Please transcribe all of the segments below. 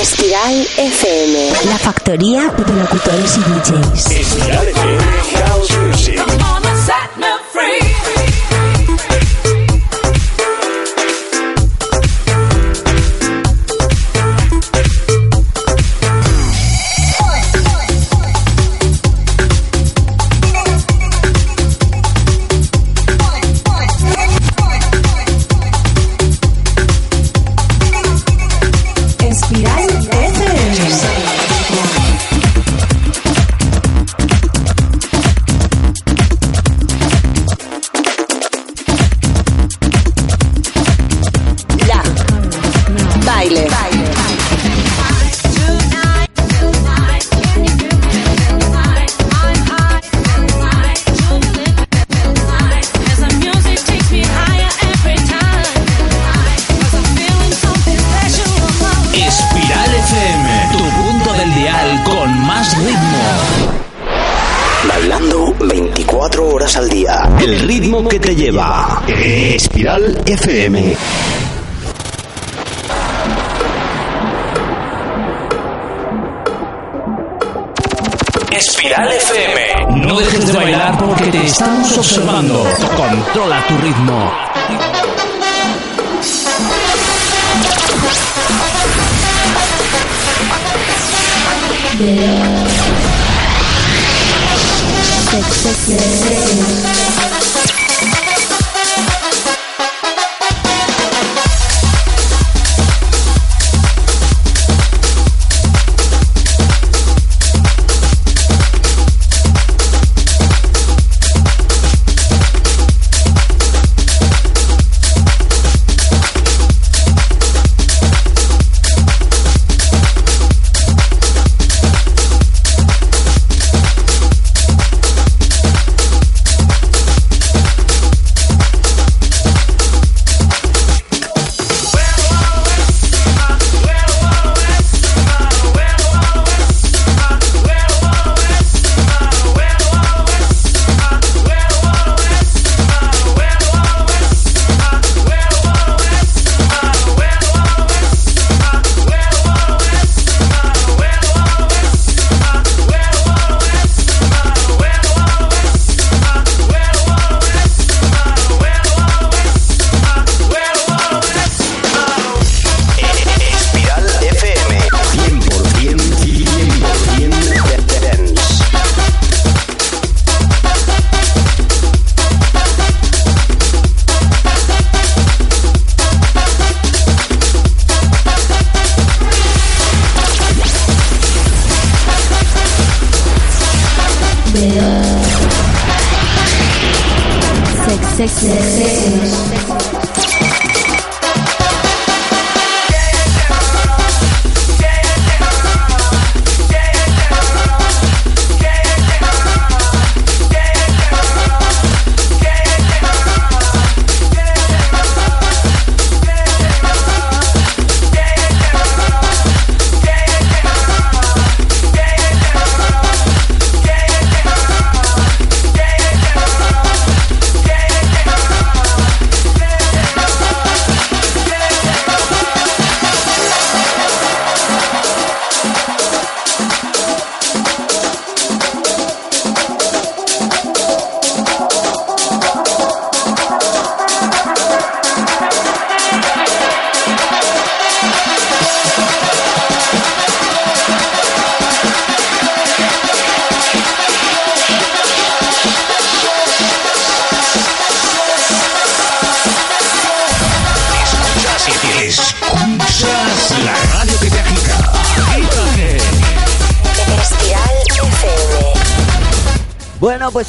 Espiral FM. La factoría de locutores y DJs. Espiral FM. House Music. FM. Espiral FM. No dejes de bailar porque te estamos observando. Controla tu ritmo.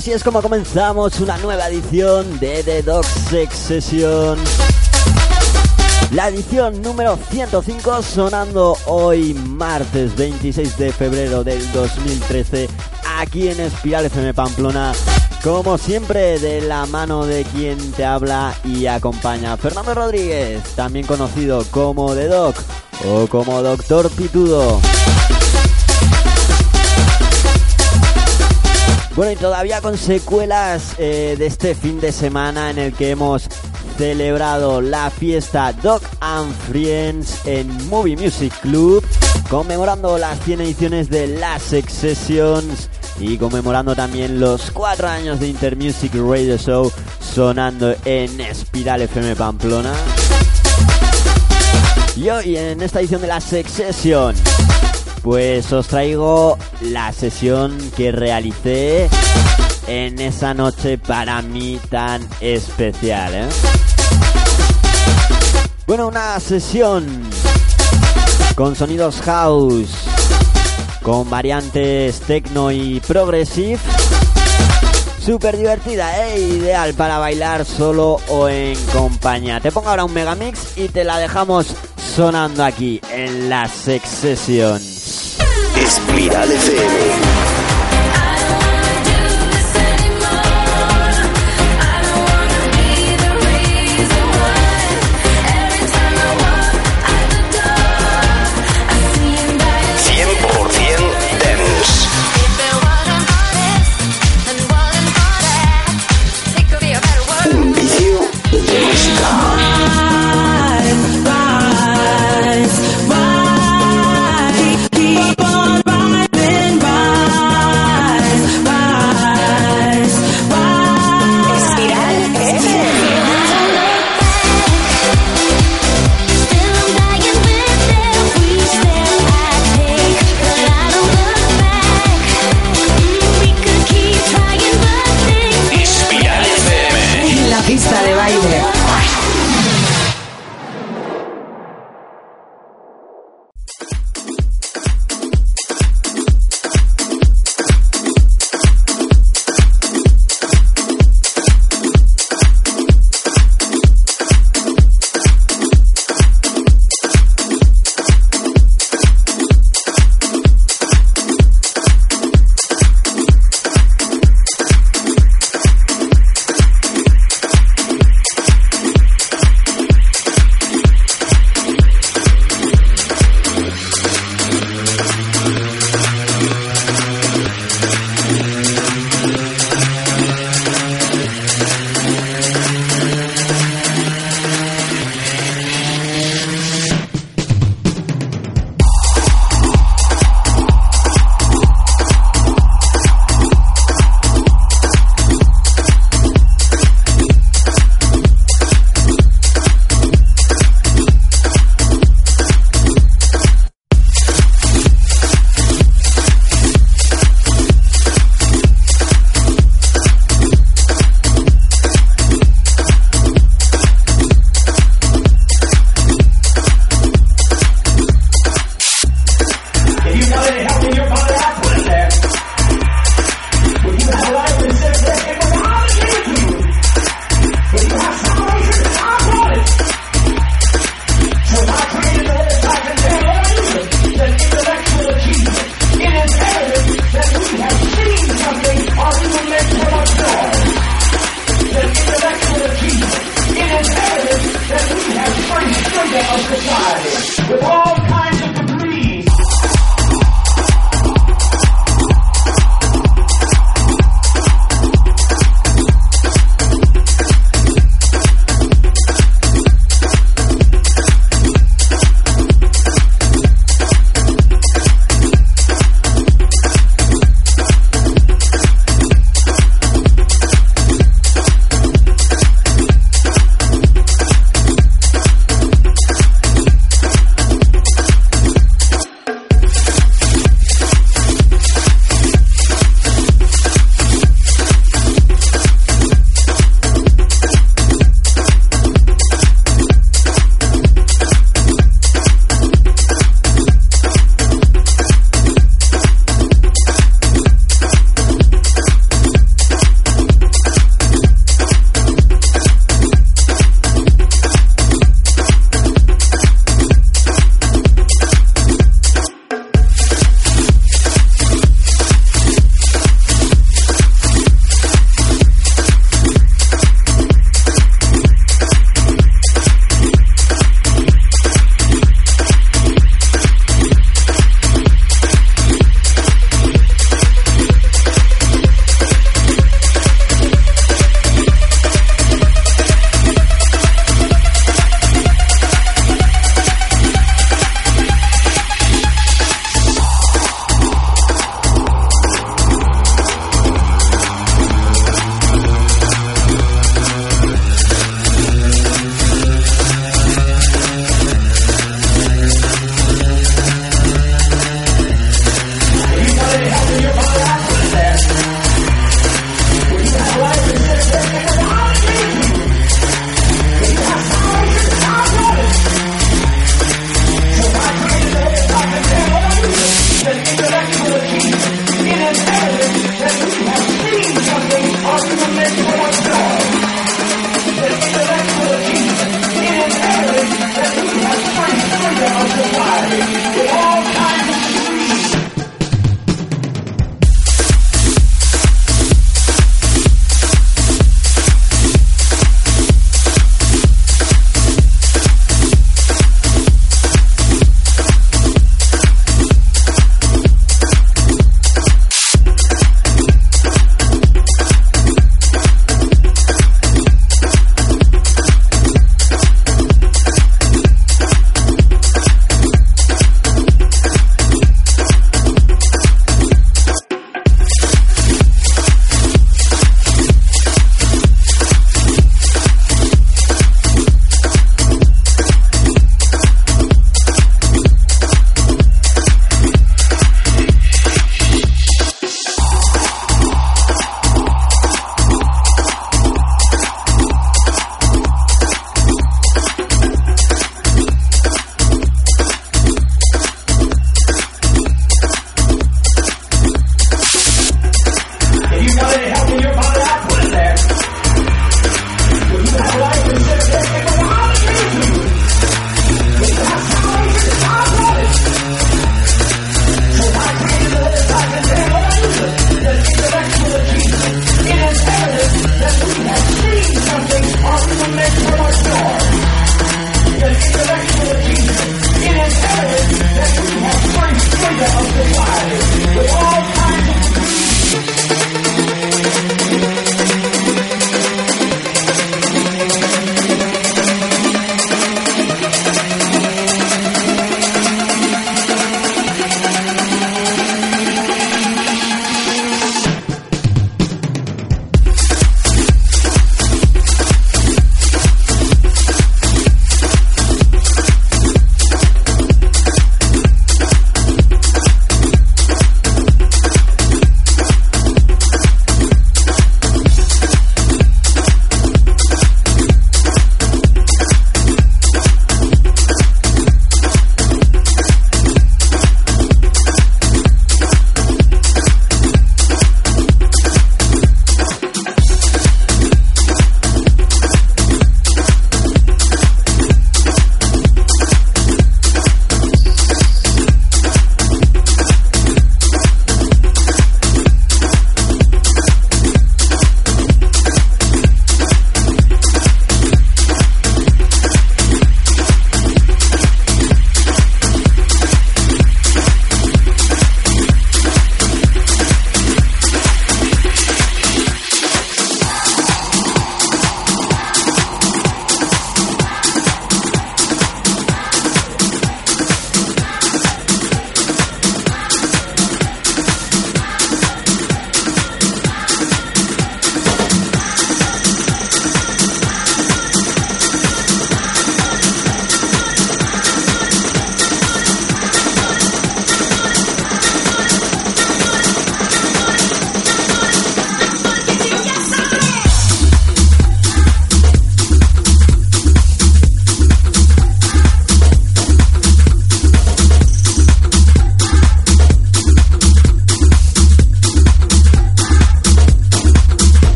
Así es como comenzamos una nueva edición de The Dog Sex Session. La edición número 105 sonando hoy martes 26 de febrero del 2013 aquí en Espiral FM Pamplona. Como siempre de la mano de quien te habla y acompaña Fernando Rodríguez, también conocido como The Doc o como Doctor Pitudo. Bueno, y todavía con secuelas eh, de este fin de semana en el que hemos celebrado la fiesta Dog and Friends en Movie Music Club, conmemorando las 100 ediciones de las Sessions y conmemorando también los 4 años de Intermusic Radio Show sonando en Espiral FM Pamplona. Y hoy en esta edición de la Session pues os traigo la sesión que realicé en esa noche para mí tan especial. ¿eh? Bueno, una sesión con sonidos house, con variantes techno y progressive. Súper divertida, ¿eh? ideal para bailar solo o en compañía. Te pongo ahora un megamix y te la dejamos sonando aquí en la Sex Session. Espiral FM.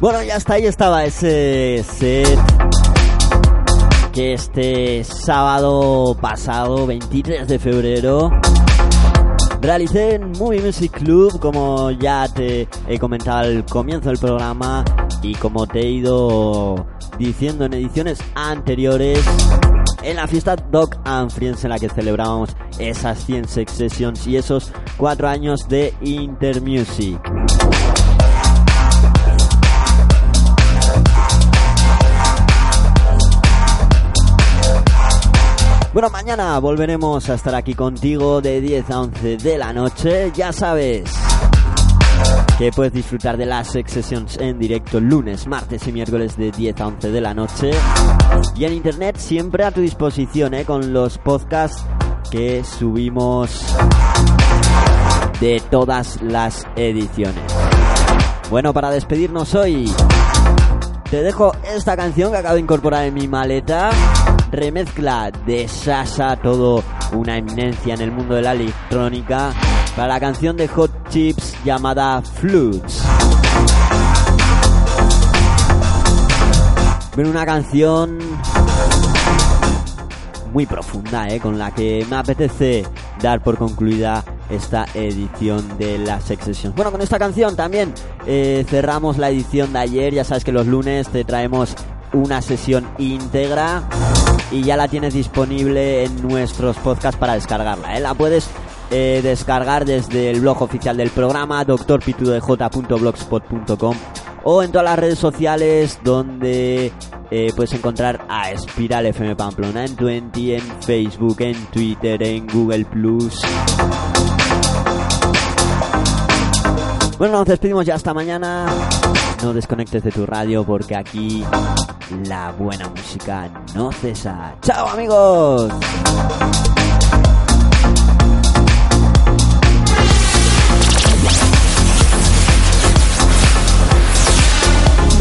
Bueno, ya está, ahí estaba ese set que este sábado pasado, 23 de febrero, realicé en Movie Music Club, como ya te he comentado al comienzo del programa y como te he ido diciendo en ediciones anteriores, en la fiesta Dog and Friends en la que celebrábamos esas 100 sex sessions y esos 4 años de Intermusic. Bueno, mañana volveremos a estar aquí contigo de 10 a 11 de la noche. Ya sabes que puedes disfrutar de las sex sessions en directo lunes, martes y miércoles de 10 a 11 de la noche. Y en internet siempre a tu disposición, ¿eh? con los podcasts que subimos de todas las ediciones. Bueno, para despedirnos hoy, te dejo esta canción que acabo de incorporar en mi maleta. Remezcla de Sasha, todo una eminencia en el mundo de la electrónica, para la canción de Hot Chips llamada Flutes. Bueno, una canción muy profunda, ¿eh? con la que me apetece dar por concluida esta edición de la Sex. Bueno, con esta canción también eh, cerramos la edición de ayer. Ya sabes que los lunes te traemos una sesión íntegra y ya la tienes disponible en nuestros podcasts para descargarla. ¿eh? La puedes eh, descargar desde el blog oficial del programa, drpitudej.blogspot.com o en todas las redes sociales donde eh, puedes encontrar a Espiral FM Pamplona en 20, en Facebook, en Twitter, en Google Plus. Bueno, nos despedimos ya hasta mañana. No desconectes de tu radio porque aquí la buena música no cesa. ¡Chao amigos!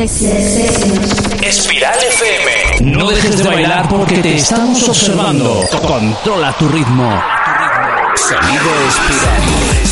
Espiral FM. No dejes de bailar porque te estamos observando. Controla tu ritmo. Sonido espiral.